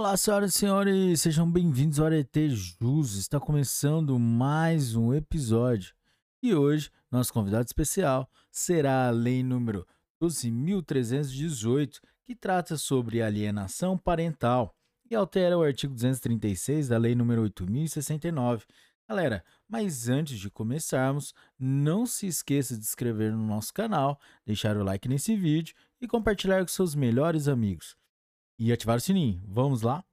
Olá, senhoras e senhores, sejam bem-vindos ao Arete Jus. Está começando mais um episódio. E hoje, nosso convidado especial será a lei número 12.318, que trata sobre alienação parental e altera o artigo 236 da lei número 8.069. Galera, mas antes de começarmos, não se esqueça de se inscrever no nosso canal, deixar o like nesse vídeo e compartilhar com seus melhores amigos e ativar o sininho. Vamos lá?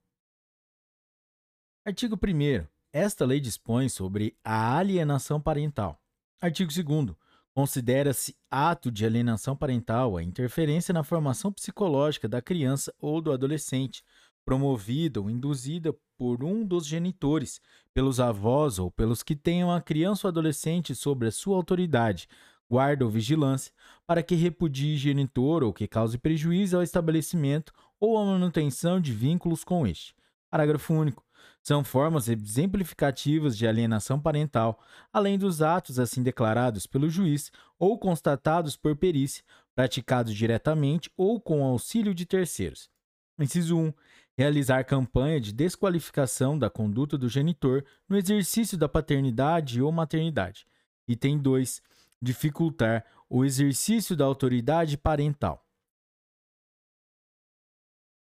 Artigo 1. Esta lei dispõe sobre a alienação parental. Artigo 2. Considera-se ato de alienação parental a interferência na formação psicológica da criança ou do adolescente, promovida ou induzida por um dos genitores, pelos avós ou pelos que tenham a criança ou adolescente sobre a sua autoridade, guarda ou vigilância, para que repudie genitor ou que cause prejuízo ao estabelecimento ou à manutenção de vínculos com este. Parágrafo único. São formas exemplificativas de alienação parental, além dos atos assim declarados pelo juiz ou constatados por perícia, praticados diretamente ou com auxílio de terceiros. Inciso 1. Realizar campanha de desqualificação da conduta do genitor no exercício da paternidade ou maternidade. Item 2. Dificultar o exercício da autoridade parental.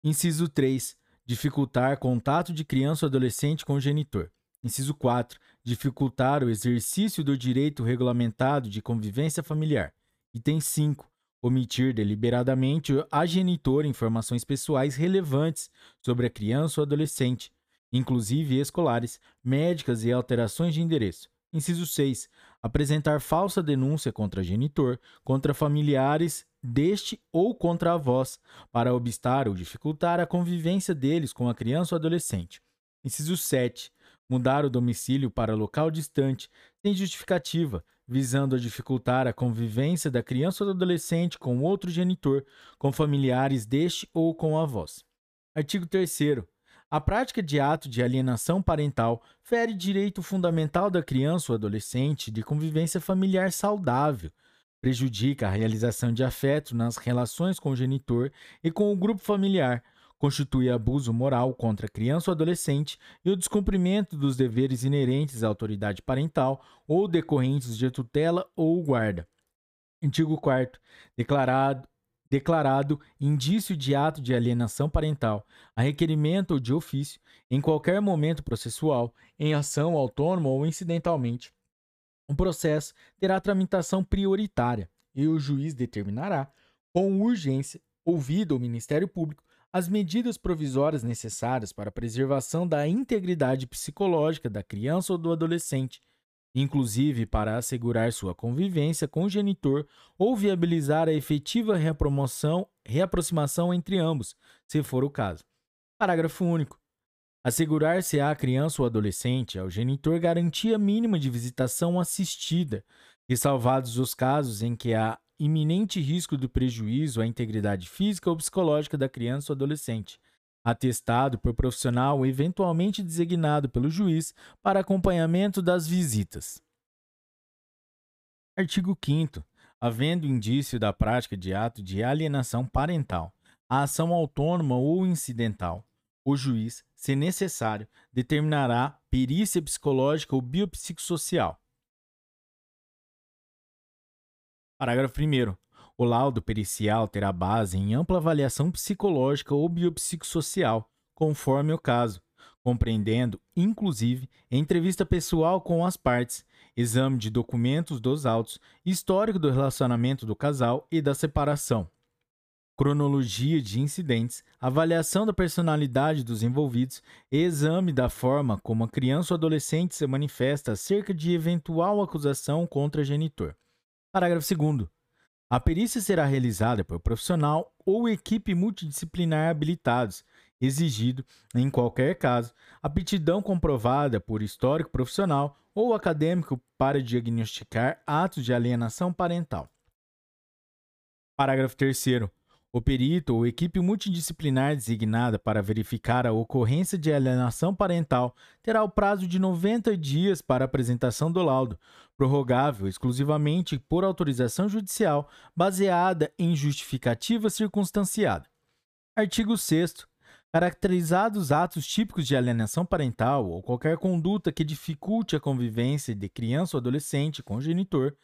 Inciso 3. Dificultar contato de criança ou adolescente com o genitor. Inciso 4. Dificultar o exercício do direito regulamentado de convivência familiar. Item 5. Omitir deliberadamente a genitor informações pessoais relevantes sobre a criança ou adolescente, inclusive escolares, médicas e alterações de endereço. Inciso 6. Apresentar falsa denúncia contra genitor, contra familiares deste ou contra avós, para obstar ou dificultar a convivência deles com a criança ou adolescente. Inciso 7. Mudar o domicílio para local distante, sem justificativa, visando a dificultar a convivência da criança ou do adolescente com outro genitor, com familiares deste ou com avós. Artigo 3. A prática de ato de alienação parental fere direito fundamental da criança ou adolescente de convivência familiar saudável, prejudica a realização de afeto nas relações com o genitor e com o grupo familiar, constitui abuso moral contra criança ou adolescente e o descumprimento dos deveres inerentes à autoridade parental ou decorrentes de tutela ou guarda. Artigo 4 declarado declarado indício de ato de alienação parental, a requerimento ou de ofício, em qualquer momento processual, em ação autônoma ou incidentalmente, o processo terá tramitação prioritária e o juiz determinará, com urgência, ouvido o Ministério Público, as medidas provisórias necessárias para a preservação da integridade psicológica da criança ou do adolescente, inclusive para assegurar sua convivência com o genitor ou viabilizar a efetiva reaproximação entre ambos, se for o caso. Parágrafo único. Assegurar-se à criança ou adolescente ao genitor garantia mínima de visitação assistida, ressalvados os casos em que há iminente risco do prejuízo à integridade física ou psicológica da criança ou adolescente, atestado por profissional eventualmente designado pelo juiz para acompanhamento das visitas. Artigo 5 Havendo indício da prática de ato de alienação parental, a ação autônoma ou incidental, o juiz, se necessário, determinará perícia psicológica ou biopsicossocial. Parágrafo 1. O laudo pericial terá base em ampla avaliação psicológica ou biopsicossocial, conforme o caso, compreendendo, inclusive, entrevista pessoal com as partes, exame de documentos dos autos, histórico do relacionamento do casal e da separação cronologia de incidentes, avaliação da personalidade dos envolvidos exame da forma como a criança ou adolescente se manifesta acerca de eventual acusação contra genitor. Parágrafo 2. A perícia será realizada por profissional ou equipe multidisciplinar habilitados, exigido, em qualquer caso, aptidão comprovada por histórico profissional ou acadêmico para diagnosticar atos de alienação parental. Parágrafo 3. O perito ou equipe multidisciplinar designada para verificar a ocorrência de alienação parental terá o prazo de 90 dias para apresentação do laudo, prorrogável exclusivamente por autorização judicial baseada em justificativa circunstanciada. Artigo 6. Caracterizados atos típicos de alienação parental ou qualquer conduta que dificulte a convivência de criança ou adolescente com o genitor,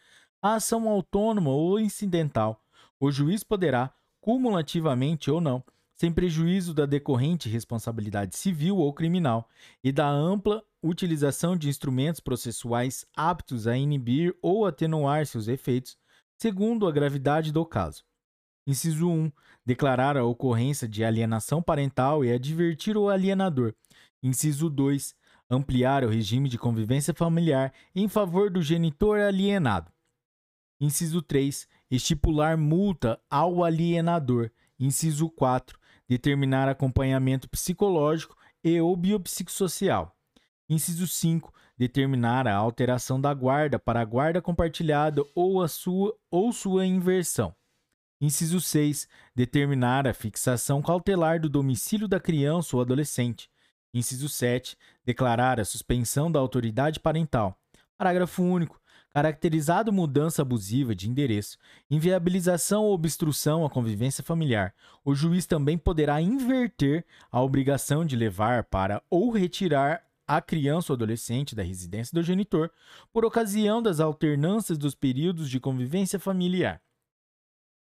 a ação autônoma ou incidental, o juiz poderá, cumulativamente ou não, sem prejuízo da decorrente responsabilidade civil ou criminal e da ampla utilização de instrumentos processuais aptos a inibir ou atenuar seus efeitos, segundo a gravidade do caso. Inciso 1. Declarar a ocorrência de alienação parental e advertir o alienador. Inciso 2. Ampliar o regime de convivência familiar em favor do genitor alienado. Inciso 3. Estipular multa ao alienador. Inciso 4. Determinar acompanhamento psicológico e ou biopsicossocial. Inciso 5. Determinar a alteração da guarda para a guarda compartilhada ou, a sua, ou sua inversão. Inciso 6. Determinar a fixação cautelar do domicílio da criança ou adolescente. Inciso 7. Declarar a suspensão da autoridade parental. Parágrafo único. Caracterizado mudança abusiva de endereço, inviabilização ou obstrução à convivência familiar, o juiz também poderá inverter a obrigação de levar para ou retirar a criança ou adolescente da residência do genitor por ocasião das alternâncias dos períodos de convivência familiar.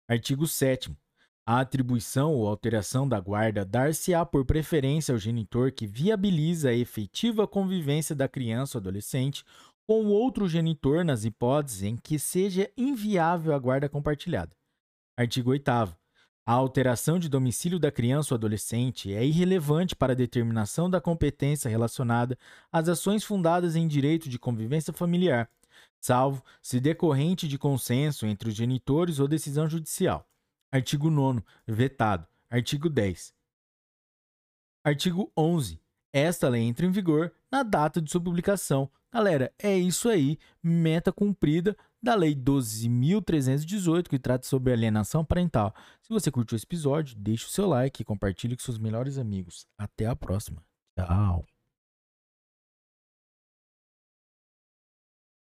Artigo 7. A atribuição ou alteração da guarda dar-se-á por preferência ao genitor que viabiliza a efetiva convivência da criança ou adolescente com outro genitor nas hipóteses em que seja inviável a guarda compartilhada. Artigo 8. A alteração de domicílio da criança ou adolescente é irrelevante para a determinação da competência relacionada às ações fundadas em direito de convivência familiar salvo se decorrente de consenso entre os genitores ou decisão judicial. Artigo 9. Vetado. Artigo 10. Artigo 11. Esta lei entra em vigor na data de sua publicação. Galera, é isso aí. Meta cumprida da Lei 12.318, que trata sobre alienação parental. Se você curtiu esse episódio, deixe o seu like e compartilhe com seus melhores amigos. Até a próxima. Tchau.